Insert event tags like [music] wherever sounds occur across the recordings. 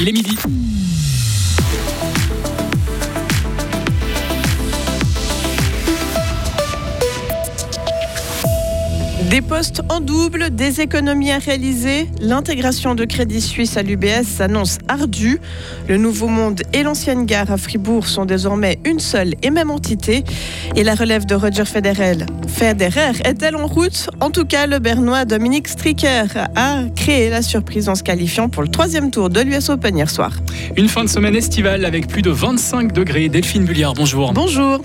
Il est midi. Des postes en double, des économies à réaliser, l'intégration de Crédit Suisse à l'UBS s'annonce ardue. Le Nouveau Monde et l'ancienne gare à Fribourg sont désormais une seule et même entité. Et la relève de Roger Federer, Federer est-elle en route? En tout cas, le Bernois Dominique Stricker a créé la surprise en se qualifiant pour le troisième tour de l'US Open hier soir. Une fin de semaine estivale avec plus de 25 degrés. Delphine Bulliard, bonjour. Bonjour.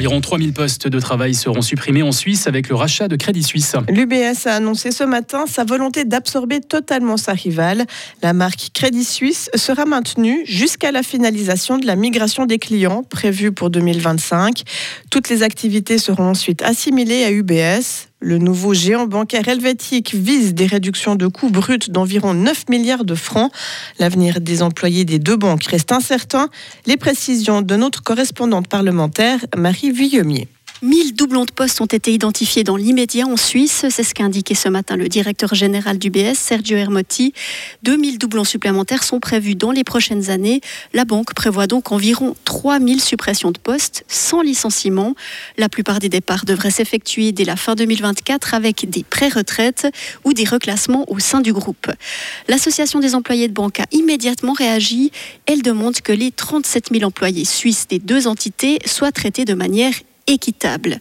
Environ 3000 postes de travail seront supprimés en Suisse avec le rachat de Crédit Suisse. L'UBS a annoncé ce matin sa volonté d'absorber totalement sa rivale. La marque Crédit Suisse sera maintenue jusqu'à la finalisation de la migration des clients prévue pour 2025. Toutes les activités seront ensuite assimilées à UBS. Le nouveau géant bancaire helvétique vise des réductions de coûts bruts d'environ 9 milliards de francs. L'avenir des employés des deux banques reste incertain. Les précisions de notre correspondante parlementaire, Marie Vuillemier. 1000 doublons de postes ont été identifiés dans l'immédiat en Suisse. C'est ce qu'a indiqué ce matin le directeur général du BS, Sergio Hermotti. 2000 doublons supplémentaires sont prévus dans les prochaines années. La banque prévoit donc environ 3000 suppressions de postes sans licenciement. La plupart des départs devraient s'effectuer dès la fin 2024 avec des pré-retraites ou des reclassements au sein du groupe. L'association des employés de banque a immédiatement réagi. Elle demande que les 37 000 employés suisses des deux entités soient traités de manière équitable.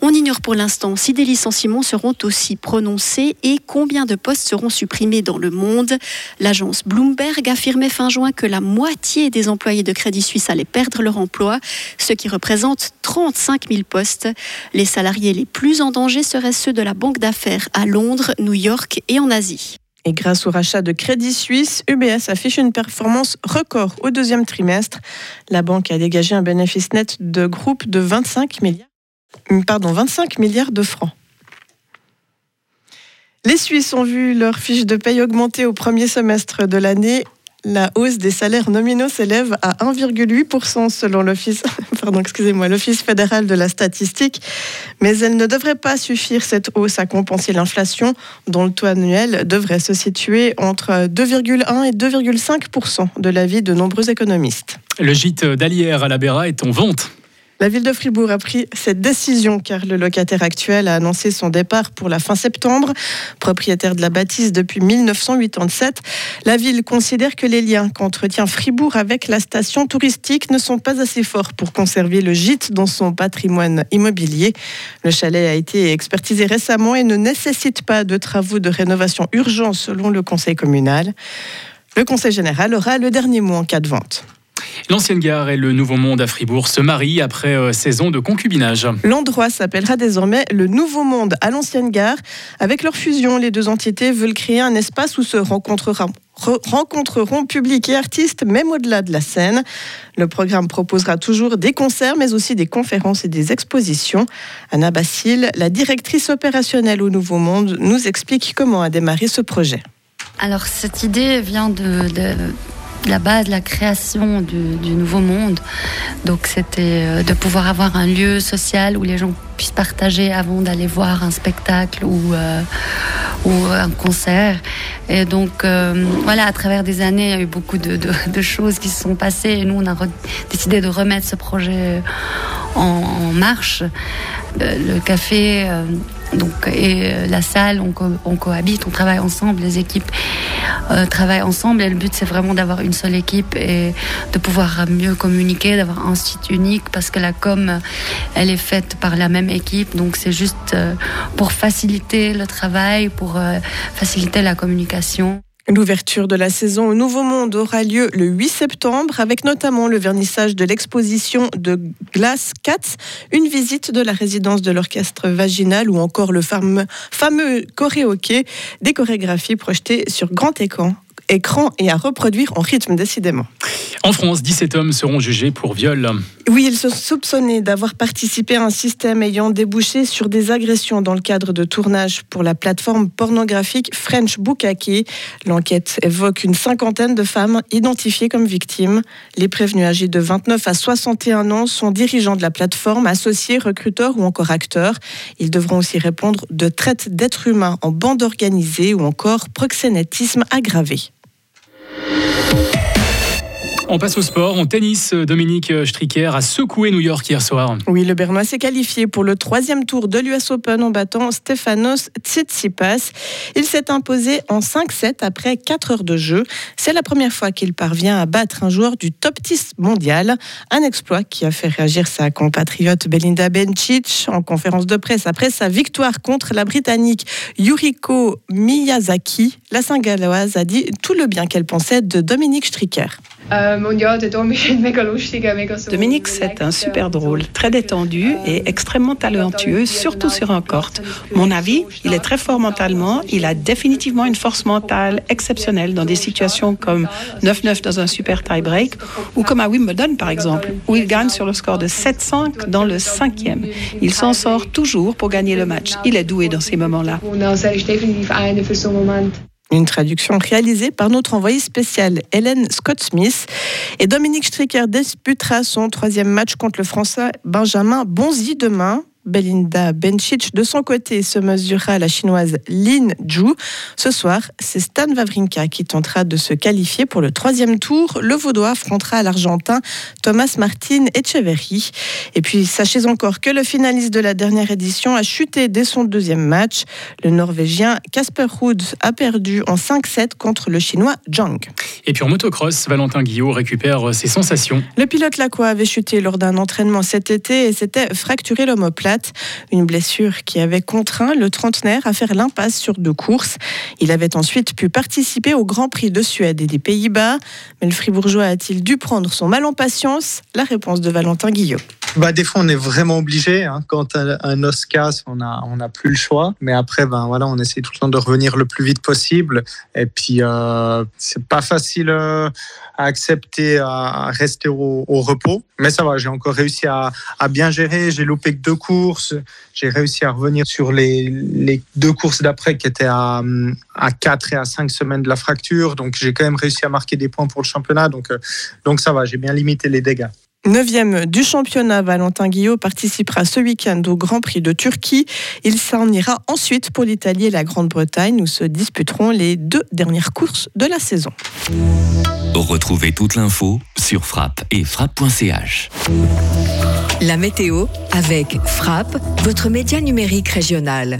On ignore pour l'instant si des licenciements seront aussi prononcés et combien de postes seront supprimés dans le monde. L'agence Bloomberg affirmait fin juin que la moitié des employés de Crédit Suisse allaient perdre leur emploi, ce qui représente 35 000 postes. Les salariés les plus en danger seraient ceux de la banque d'affaires à Londres, New York et en Asie. Et grâce au rachat de Crédit Suisse, UBS affiche une performance record au deuxième trimestre. La banque a dégagé un bénéfice net de groupe de 25 milliards, pardon, 25 milliards de francs. Les Suisses ont vu leur fiche de paye augmenter au premier semestre de l'année la hausse des salaires nominaux s'élève à 1,8% selon [laughs] l'Office, fédéral de la statistique, mais elle ne devrait pas suffire cette hausse à compenser l'inflation dont le taux annuel devrait se situer entre 2,1 et 2,5% de l'avis de nombreux économistes. Le gîte d'Alière à la Béra est en vente. La ville de Fribourg a pris cette décision car le locataire actuel a annoncé son départ pour la fin septembre. Propriétaire de la bâtisse depuis 1987, la ville considère que les liens qu'entretient Fribourg avec la station touristique ne sont pas assez forts pour conserver le gîte dans son patrimoine immobilier. Le chalet a été expertisé récemment et ne nécessite pas de travaux de rénovation urgents selon le conseil communal. Le conseil général aura le dernier mot en cas de vente. L'ancienne gare et le Nouveau Monde à Fribourg se marient après euh, saison de concubinage. L'endroit s'appellera désormais le Nouveau Monde à l'ancienne gare. Avec leur fusion, les deux entités veulent créer un espace où se rencontreront rencontreront public et artistes, même au-delà de la scène. Le programme proposera toujours des concerts, mais aussi des conférences et des expositions. Anna Basile, la directrice opérationnelle au Nouveau Monde, nous explique comment a démarré ce projet. Alors cette idée vient de, de la base, la création du, nouveau monde. Donc c'était euh, de pouvoir avoir un lieu social où les gens puissent partager avant d'aller voir un spectacle ou, euh, un concert. Et donc euh, voilà, à travers des années, il y a eu beaucoup de, choses qui se sont passées et nous, on a décidé de remettre ce projet en, marche. Le, café donc, et la salle, on, on cohabite, on travaille ensemble, les équipes euh, travaillent ensemble. Et le but, c'est vraiment d'avoir une seule équipe et de pouvoir mieux communiquer, d'avoir un site unique parce que la com, elle est faite par la même équipe. Donc, c'est juste euh, pour faciliter le travail, pour euh, faciliter la communication. L'ouverture de la saison au Nouveau Monde aura lieu le 8 septembre avec notamment le vernissage de l'exposition de Glass Cats, une visite de la résidence de l'orchestre vaginal ou encore le fameux, fameux des chorégraphies projetées sur grand écran écran et à reproduire en rythme, décidément. En France, 17 hommes seront jugés pour viol. Oui, ils sont soupçonnés d'avoir participé à un système ayant débouché sur des agressions dans le cadre de tournage pour la plateforme pornographique French Bukake. L'enquête évoque une cinquantaine de femmes identifiées comme victimes. Les prévenus âgés de 29 à 61 ans sont dirigeants de la plateforme, associés, recruteurs ou encore acteurs. Ils devront aussi répondre de traite d'êtres humains en bande organisée ou encore proxénétisme aggravé. On passe au sport. En tennis, Dominique Stricker a secoué New York hier soir. Oui, le Bernois s'est qualifié pour le troisième tour de l'US Open en battant Stefanos Tsitsipas. Il s'est imposé en 5-7 après 4 heures de jeu. C'est la première fois qu'il parvient à battre un joueur du top 10 mondial. Un exploit qui a fait réagir sa compatriote Belinda Bencic en conférence de presse après sa victoire contre la Britannique Yuriko Miyazaki. La Saint-Galloise a dit tout le bien qu'elle pensait de Dominique Stricker. [laughs] Dominique, c'est un super drôle, très détendu et extrêmement talentueux, surtout sur un court. Mon avis, il est très fort mentalement. Il a définitivement une force mentale exceptionnelle dans des situations comme 9-9 dans un super tie-break ou comme à Wimbledon, par exemple, où il gagne sur le score de 7-5 dans le cinquième. Il s'en sort toujours pour gagner le match. Il est doué dans ces moments-là. Une traduction réalisée par notre envoyé spécial Hélène Scott-Smith. Et Dominique Stricker disputera son troisième match contre le Français Benjamin Bonzi demain. Belinda Bencic, de son côté, se mesurera à la chinoise Lin Zhu. Ce soir, c'est Stan Wawrinka qui tentera de se qualifier pour le troisième tour. Le Vaudois affrontera l'Argentin Thomas Martin Echeverry. Et puis, sachez encore que le finaliste de la dernière édition a chuté dès son deuxième match. Le Norvégien Casper Ruud a perdu en 5-7 contre le Chinois Zhang. Et puis en motocross, Valentin Guillot récupère ses sensations. Le pilote laquois avait chuté lors d'un entraînement cet été et s'était fracturé l'omoplate. Une blessure qui avait contraint le trentenaire à faire l'impasse sur deux courses. Il avait ensuite pu participer au Grand Prix de Suède et des Pays-Bas. Mais le Fribourgeois a-t-il dû prendre son mal en patience? La réponse de Valentin Guillot. Bah, des fois, on est vraiment obligé. Hein. Quand un, os casse, on n'a on plus le choix. Mais après, ben, voilà, on essaie tout le temps de revenir le plus vite possible. Et puis, euh, c'est pas facile euh, à accepter, à rester au, repos. Mais ça va, j'ai encore réussi à, bien gérer. J'ai loupé que deux courses. J'ai réussi à revenir sur les, les deux courses d'après qui étaient à, à 4 et à 5 semaines de la fracture. Donc, j'ai quand même réussi à marquer des points pour le championnat. Donc, euh, donc ça va, j'ai bien limité les dégâts. Neuvième du championnat, Valentin Guillot participera ce week-end au Grand Prix de Turquie. Il s'en ira ensuite pour l'Italie et la Grande-Bretagne où se disputeront les deux dernières courses de la saison. Retrouvez toute l'info sur frappe et frappe.ch. La météo avec Frappe, votre média numérique régional.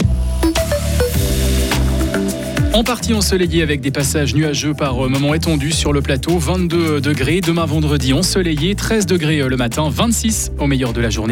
En partie ensoleillé avec des passages nuageux par moments étendus sur le plateau. 22 degrés demain vendredi ensoleillé, 13 degrés le matin, 26 au meilleur de la journée.